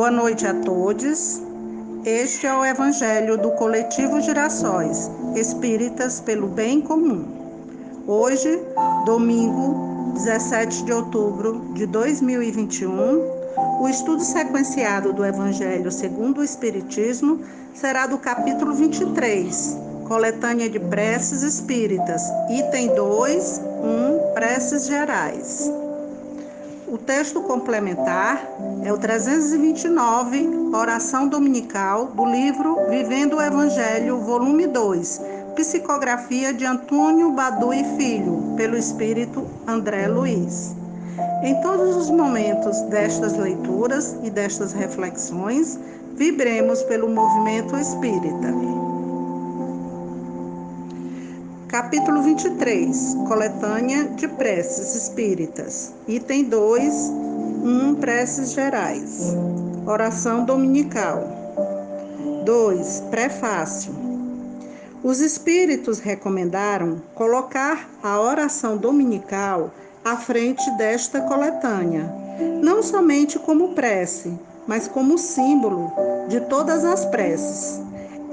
Boa noite a todos. Este é o Evangelho do Coletivo Girassóis, Espíritas pelo Bem Comum. Hoje, domingo, 17 de outubro de 2021, o estudo sequenciado do Evangelho segundo o Espiritismo será do capítulo 23, Coletânea de Preces Espíritas, item 2, 1, Preces Gerais. O texto complementar é o 329, Oração Dominical, do livro Vivendo o Evangelho, volume 2, Psicografia de Antônio Badu e Filho, pelo Espírito André Luiz. Em todos os momentos destas leituras e destas reflexões, vibremos pelo movimento espírita. Capítulo 23 Coletânea de Preces Espíritas. Item 2 1 Preces Gerais. Oração Dominical. 2 Prefácio. Os Espíritos recomendaram colocar a oração dominical à frente desta coletânea, não somente como prece, mas como símbolo de todas as preces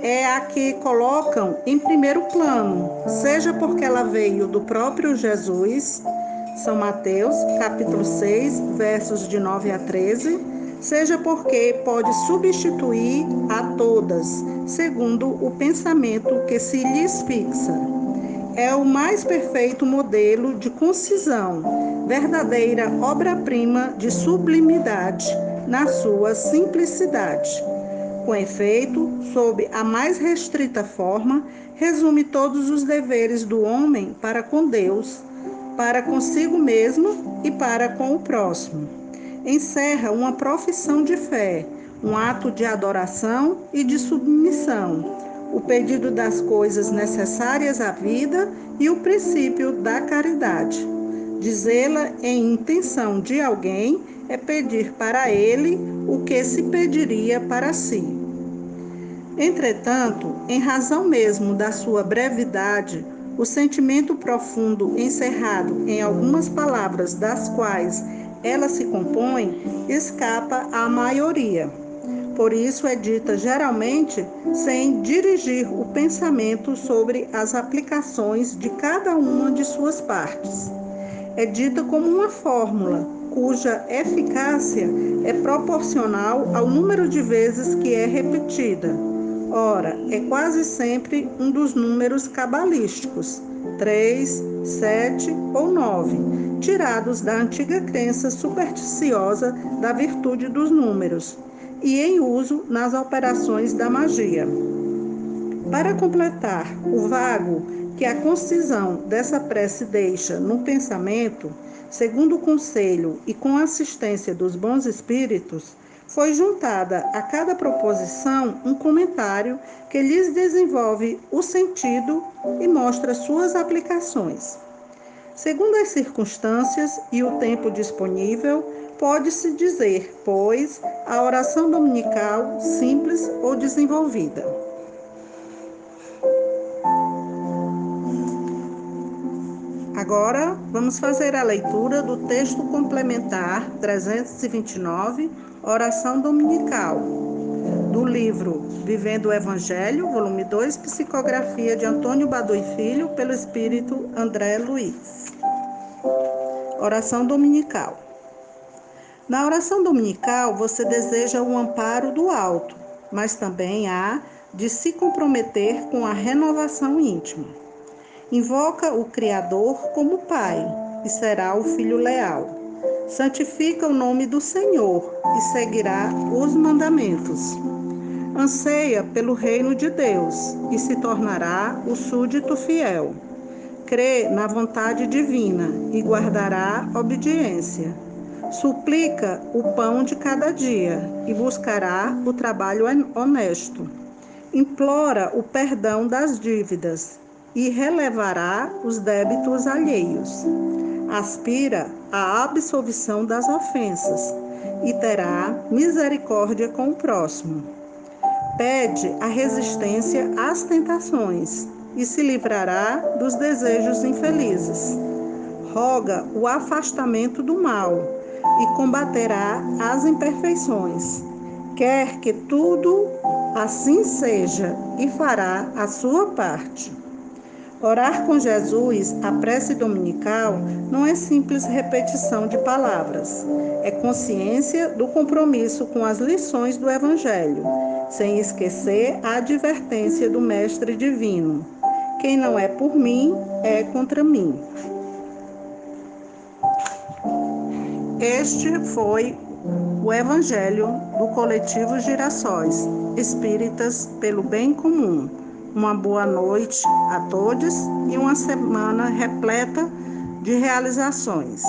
é a que colocam em primeiro plano, seja porque ela veio do próprio Jesus, São Mateus, capítulo 6, versos de 9 a 13, seja porque pode substituir a todas, segundo o pensamento que se lhes fixa. É o mais perfeito modelo de concisão, verdadeira obra-prima de sublimidade na sua simplicidade com efeito, sob a mais restrita forma, resume todos os deveres do homem para com Deus, para consigo mesmo e para com o próximo. Encerra uma profissão de fé, um ato de adoração e de submissão, o pedido das coisas necessárias à vida e o princípio da caridade. Dizê-la em intenção de alguém é pedir para ele o que se pediria para si. Entretanto, em razão mesmo da sua brevidade, o sentimento profundo encerrado em algumas palavras das quais ela se compõe escapa à maioria. Por isso é dita geralmente sem dirigir o pensamento sobre as aplicações de cada uma de suas partes. É dita como uma fórmula cuja eficácia é proporcional ao número de vezes que é repetida Ora, é quase sempre um dos números cabalísticos, 3, 7 ou 9, tirados da antiga crença supersticiosa da virtude dos números e em uso nas operações da magia. Para completar o vago que a concisão dessa prece deixa no pensamento, segundo o conselho e com assistência dos bons espíritos, foi juntada a cada proposição um comentário que lhes desenvolve o sentido e mostra suas aplicações. Segundo as circunstâncias e o tempo disponível, pode-se dizer, pois, a oração dominical simples ou desenvolvida. Agora, vamos fazer a leitura do texto complementar 329 Oração Dominical, do livro Vivendo o Evangelho, volume 2, psicografia de Antônio Badui Filho, pelo Espírito André Luiz. Oração Dominical. Na oração dominical, você deseja o amparo do alto, mas também há de se comprometer com a renovação íntima. Invoca o Criador como Pai e será o Filho leal santifica o nome do Senhor e seguirá os mandamentos. Anseia pelo reino de Deus e se tornará o súdito fiel. Crê na vontade divina e guardará obediência. Suplica o pão de cada dia e buscará o trabalho honesto. Implora o perdão das dívidas e relevará os débitos alheios aspira à absolvição das ofensas e terá misericórdia com o próximo. Pede a resistência às tentações e se livrará dos desejos infelizes. Roga o afastamento do mal e combaterá as imperfeições. quer que tudo assim seja e fará a sua parte. Orar com Jesus, a prece dominical, não é simples repetição de palavras, é consciência do compromisso com as lições do Evangelho, sem esquecer a advertência do Mestre Divino: quem não é por mim, é contra mim. Este foi o Evangelho do Coletivo Girassóis Espíritas pelo Bem Comum. Uma boa noite a todos e uma semana repleta de realizações.